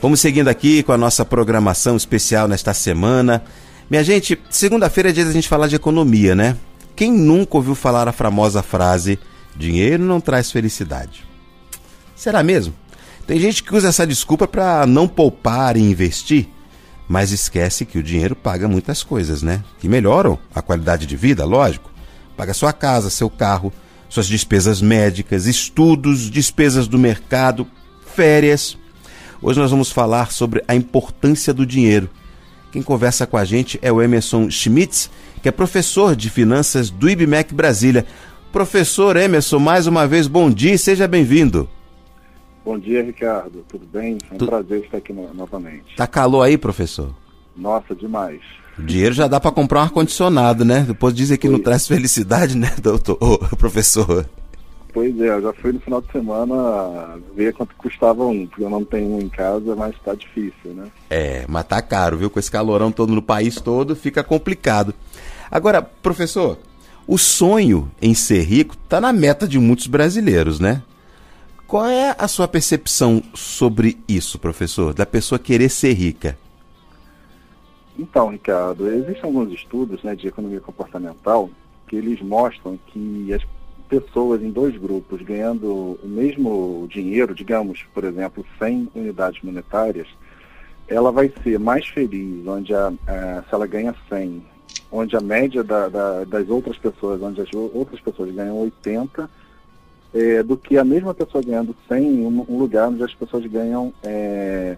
Vamos seguindo aqui com a nossa programação especial nesta semana. Minha gente, segunda-feira é dia da gente falar de economia, né? Quem nunca ouviu falar a famosa frase: dinheiro não traz felicidade? Será mesmo? Tem gente que usa essa desculpa para não poupar e investir, mas esquece que o dinheiro paga muitas coisas, né? Que melhoram a qualidade de vida, lógico. Paga sua casa, seu carro, suas despesas médicas, estudos, despesas do mercado, férias. Hoje nós vamos falar sobre a importância do dinheiro. Quem conversa com a gente é o Emerson Schmitz, que é professor de finanças do IBMEC Brasília. Professor Emerson, mais uma vez, bom dia e seja bem-vindo. Bom dia, Ricardo. Tudo bem? É um tu... prazer estar aqui no, novamente. Tá calor aí, professor? Nossa, demais. O dinheiro já dá para comprar um ar-condicionado, né? Depois dizem que não traz felicidade, né, doutor, professor? Pois é, eu já fui no final de semana ver quanto custava um, porque eu não tenho um em casa, mas tá difícil, né? É, mas tá caro, viu? Com esse calorão todo no país todo, fica complicado. Agora, professor, o sonho em ser rico tá na meta de muitos brasileiros, né? Qual é a sua percepção sobre isso, professor? Da pessoa querer ser rica? Então, Ricardo, existem alguns estudos né, de economia comportamental que eles mostram que as pessoas em dois grupos ganhando o mesmo dinheiro, digamos, por exemplo, 100 unidades monetárias, ela vai ser mais feliz onde a, a se ela ganha 100, onde a média da, da, das outras pessoas, onde as outras pessoas ganham 80, é, do que a mesma pessoa ganhando 100 em um, um lugar onde as pessoas ganham é,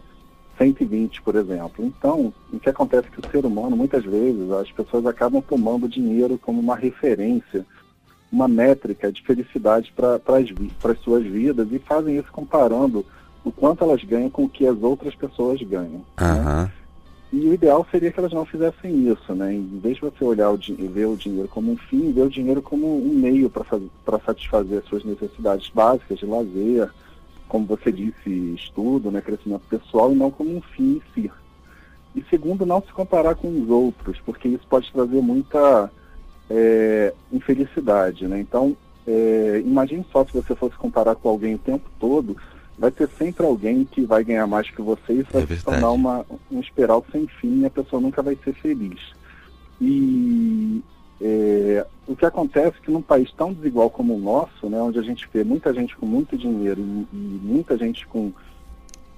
120, por exemplo. Então, o que acontece é que o ser humano, muitas vezes, as pessoas acabam tomando dinheiro como uma referência, uma métrica de felicidade para as suas vidas e fazem isso comparando o quanto elas ganham com o que as outras pessoas ganham. Uhum. Né? E o ideal seria que elas não fizessem isso, né? Em vez de você olhar o ver o dinheiro como um fim, ver o dinheiro como um meio para satisfazer as suas necessidades básicas de lazer, como você disse, estudo, né, crescimento pessoal, e não como um fim em si. E segundo, não se comparar com os outros, porque isso pode trazer muita é, infelicidade. Né? Então, é, imagine só se você fosse comparar com alguém o tempo todo, vai ter sempre alguém que vai ganhar mais que você e isso vai é se tornar uma, um espiral sem fim e a pessoa nunca vai ser feliz. E é, o que acontece é que num país tão desigual como o nosso, né, onde a gente vê muita gente com muito dinheiro e, e muita gente com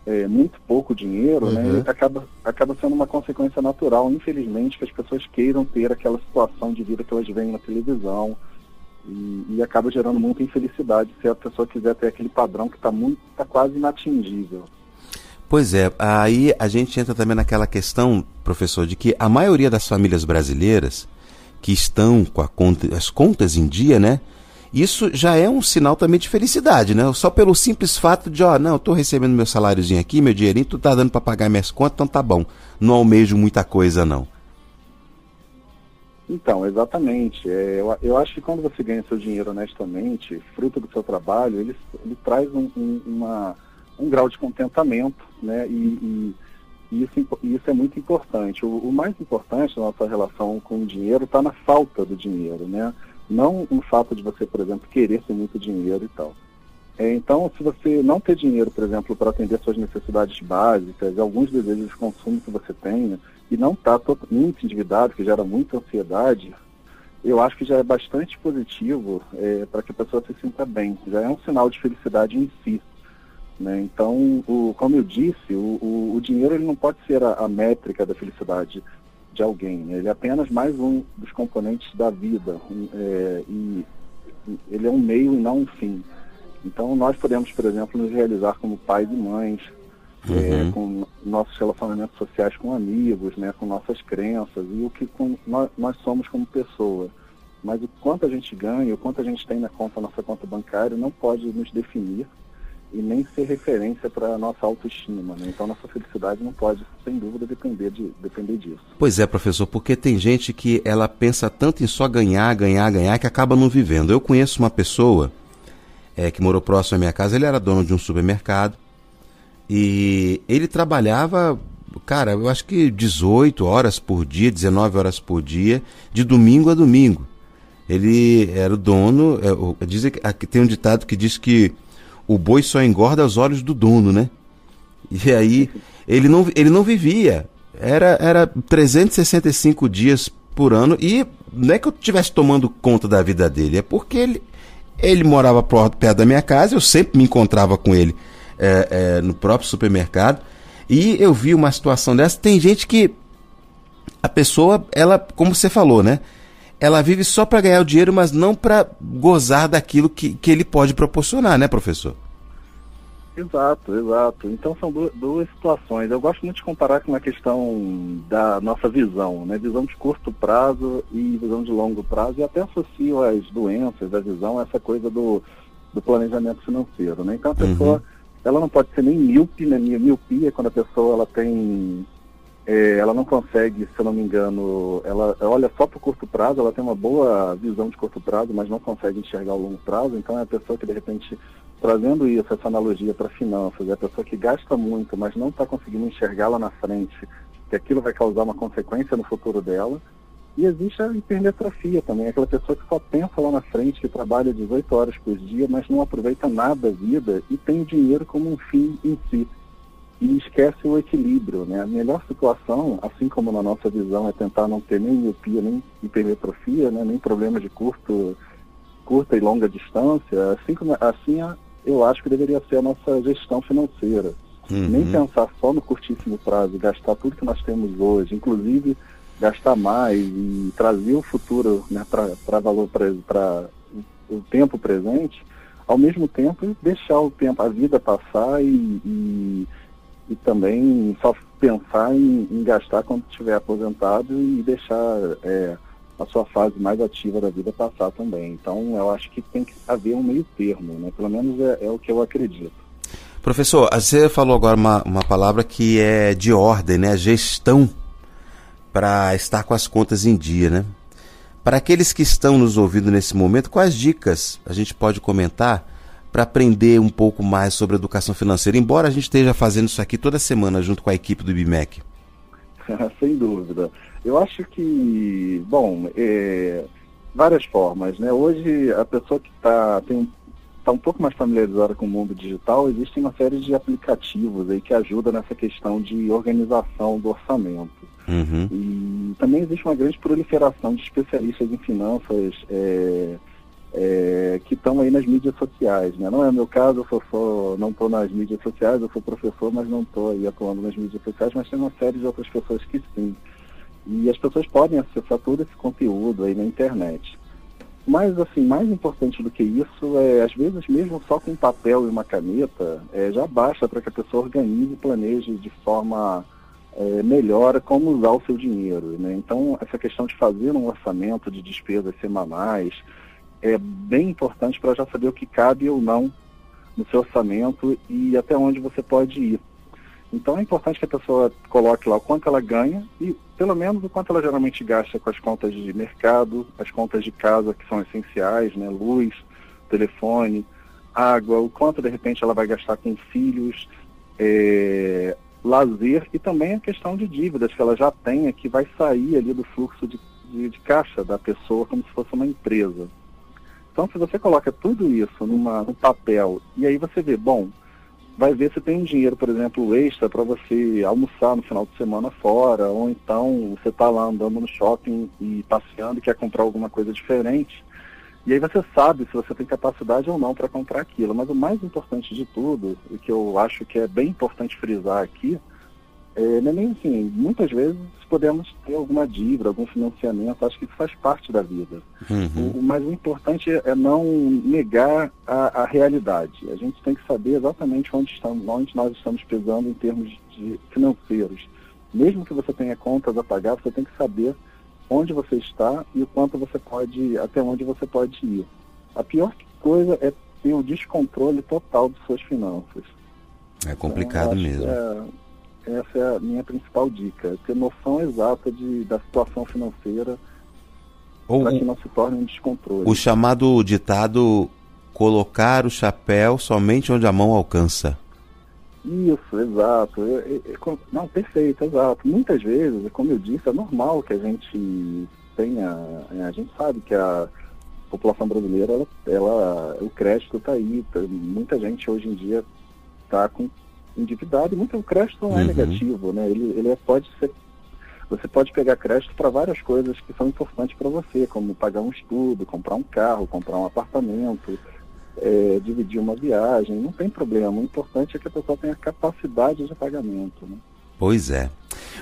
é, muito pouco dinheiro, né, uhum. né, acaba, acaba sendo uma consequência natural, infelizmente, que as pessoas queiram ter aquela situação de vida que elas veem na televisão e, e acaba gerando muita infelicidade se a pessoa quiser ter aquele padrão que está muito, tá quase inatingível. Pois é, aí a gente entra também naquela questão, professor, de que a maioria das famílias brasileiras que estão com conta, as contas em dia, né? Isso já é um sinal também de felicidade, né? Só pelo simples fato de, ó, não, eu tô recebendo meu saláriozinho aqui, meu dinheirinho, tu tá dando para pagar minhas contas, então tá bom. Não almejo muita coisa, não. Então, exatamente. É, eu, eu acho que quando você ganha seu dinheiro honestamente, fruto do seu trabalho, ele, ele traz um, um, uma, um grau de contentamento, né? E, e isso, isso é muito importante. O, o, mais importante da nossa relação com o dinheiro está na falta do dinheiro, né? Não no fato de você, por exemplo, querer ter muito dinheiro e tal. É, então, se você não ter dinheiro, por exemplo, para atender suas necessidades básicas, alguns desejos de consumo que você tenha, e não está totalmente endividado, que gera muita ansiedade, eu acho que já é bastante positivo é, para que a pessoa se sinta bem. Já é um sinal de felicidade em si. Né? Então, o, como eu disse, o, o, o, dinheiro ele não pode ser a, a métrica da felicidade de alguém. Né? Ele é apenas mais um dos componentes da vida. É, e ele é um meio e não um fim. Então, nós podemos, por exemplo, nos realizar como pais e mães, é, uhum. é, com nossos relacionamentos sociais com amigos, né, com nossas crenças e o que com, nós, nós somos como pessoa. Mas o quanto a gente ganha, o quanto a gente tem na conta, nossa conta bancária, não pode nos definir e nem ser referência para a nossa autoestima. Né? Então, nossa felicidade não pode, sem dúvida, depender, de, depender disso. Pois é, professor, porque tem gente que ela pensa tanto em só ganhar, ganhar, ganhar, que acaba não vivendo. Eu conheço uma pessoa é, que morou próximo à minha casa, ele era dono de um supermercado e ele trabalhava, cara, eu acho que 18 horas por dia, 19 horas por dia, de domingo a domingo. Ele era o dono, é, dizem, tem um ditado que diz que o boi só engorda aos olhos do dono, né? E aí ele não, ele não vivia. Era, era 365 dias por ano e não é que eu estivesse tomando conta da vida dele, é porque ele, ele morava perto da minha casa, eu sempre me encontrava com ele é, é, no próprio supermercado e eu vi uma situação dessa. Tem gente que a pessoa, ela, como você falou, né? Ela vive só para ganhar o dinheiro, mas não para gozar daquilo que, que ele pode proporcionar, né, professor? Exato, exato. Então são duas, duas, situações. Eu gosto muito de comparar com a questão da nossa visão, né? Visão de curto prazo e visão de longo prazo, e até associo as doenças da visão a essa coisa do, do planejamento financeiro, né? Então a uhum. pessoa, ela não pode ser nem míope, né? Miopia quando a pessoa ela tem é, ela não consegue, se eu não me engano, ela olha só para o curto prazo, ela tem uma boa visão de curto prazo, mas não consegue enxergar o longo prazo, então é a pessoa que de repente, trazendo isso, essa analogia para finanças, é a pessoa que gasta muito, mas não está conseguindo enxergar lá na frente, que aquilo vai causar uma consequência no futuro dela. E existe a hipermetrofia também, aquela pessoa que só pensa lá na frente, que trabalha 18 horas por dia, mas não aproveita nada da vida e tem o dinheiro como um fim em si e esquece o equilíbrio. Né? A melhor situação, assim como na nossa visão, é tentar não ter nem miopia, nem hipermetrofia, né? nem problemas de curto, curta e longa distância, assim, como, assim eu acho que deveria ser a nossa gestão financeira. Uhum. Nem pensar só no curtíssimo prazo, gastar tudo que nós temos hoje, inclusive gastar mais e trazer o futuro né, para valor para o tempo presente, ao mesmo tempo deixar o tempo, a vida passar e, e e também só pensar em, em gastar quando estiver aposentado e deixar é, a sua fase mais ativa da vida passar também. Então, eu acho que tem que haver um meio termo, né? pelo menos é, é o que eu acredito. Professor, você falou agora uma, uma palavra que é de ordem, né? Gestão para estar com as contas em dia, né? Para aqueles que estão nos ouvindo nesse momento, quais dicas a gente pode comentar para aprender um pouco mais sobre educação financeira, embora a gente esteja fazendo isso aqui toda semana junto com a equipe do IBMEC? Sem dúvida. Eu acho que, bom, é, várias formas, né? Hoje a pessoa que está tá um pouco mais familiarizada com o mundo digital, existem uma série de aplicativos aí que ajudam nessa questão de organização do orçamento. Uhum. E também existe uma grande proliferação de especialistas em finanças é, é, que estão aí nas mídias sociais. Né? Não é o meu caso, eu sou, não estou nas mídias sociais, eu sou professor, mas não estou aí atuando nas mídias sociais, mas tem uma série de outras pessoas que sim. E as pessoas podem acessar todo esse conteúdo aí na internet. Mas, assim, mais importante do que isso é, às vezes, mesmo só com papel e uma caneta, é, já basta para que a pessoa organize e planeje de forma é, melhor como usar o seu dinheiro. Né? Então, essa questão de fazer um orçamento de despesas semanais, é bem importante para já saber o que cabe ou não no seu orçamento e até onde você pode ir. Então é importante que a pessoa coloque lá o quanto ela ganha e pelo menos o quanto ela geralmente gasta com as contas de mercado, as contas de casa que são essenciais, né, luz, telefone, água, o quanto de repente ela vai gastar com filhos, é, lazer e também a questão de dívidas que ela já tenha que vai sair ali do fluxo de, de, de caixa da pessoa como se fosse uma empresa. Então, se você coloca tudo isso numa, num papel e aí você vê, bom, vai ver se tem um dinheiro, por exemplo, extra para você almoçar no final de semana fora, ou então você está lá andando no shopping e passeando e quer comprar alguma coisa diferente. E aí você sabe se você tem capacidade ou não para comprar aquilo. Mas o mais importante de tudo, e que eu acho que é bem importante frisar aqui, é, é nem assim, muitas vezes podemos ter alguma dívida, algum financiamento, acho que isso faz parte da vida. Uhum. O, mas o importante é não negar a, a, realidade. A gente tem que saber exatamente onde, estamos, onde nós estamos pesando em termos de financeiros. Mesmo que você tenha contas a pagar, você tem que saber onde você está e o quanto você pode, até onde você pode ir. A pior coisa é ter o descontrole total de suas finanças. É complicado então, mesmo. É, essa é a minha principal dica, ter noção exata de, da situação financeira para que não se torne um descontrole. O chamado ditado colocar o chapéu somente onde a mão alcança. Isso, exato. Eu, eu, não, perfeito, exato. Muitas vezes, como eu disse, é normal que a gente tenha. A gente sabe que a população brasileira, ela, ela o crédito está aí. Tá, muita gente hoje em dia está com endividado e muito o crédito não é uhum. negativo, né? Ele, ele é, pode ser você pode pegar crédito para várias coisas que são importantes para você, como pagar um estudo, comprar um carro, comprar um apartamento, é, dividir uma viagem, não tem problema. O importante é que a pessoa tenha capacidade de pagamento. Né? Pois é.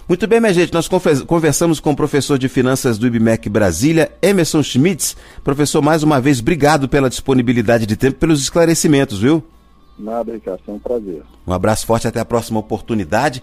Muito bem, minha gente, nós conversamos com o professor de finanças do IBMEC Brasília, Emerson Schmitz. Professor, mais uma vez, obrigado pela disponibilidade de tempo, pelos esclarecimentos, viu? Nada, Ricardo, um prazer. Um abraço forte, até a próxima oportunidade.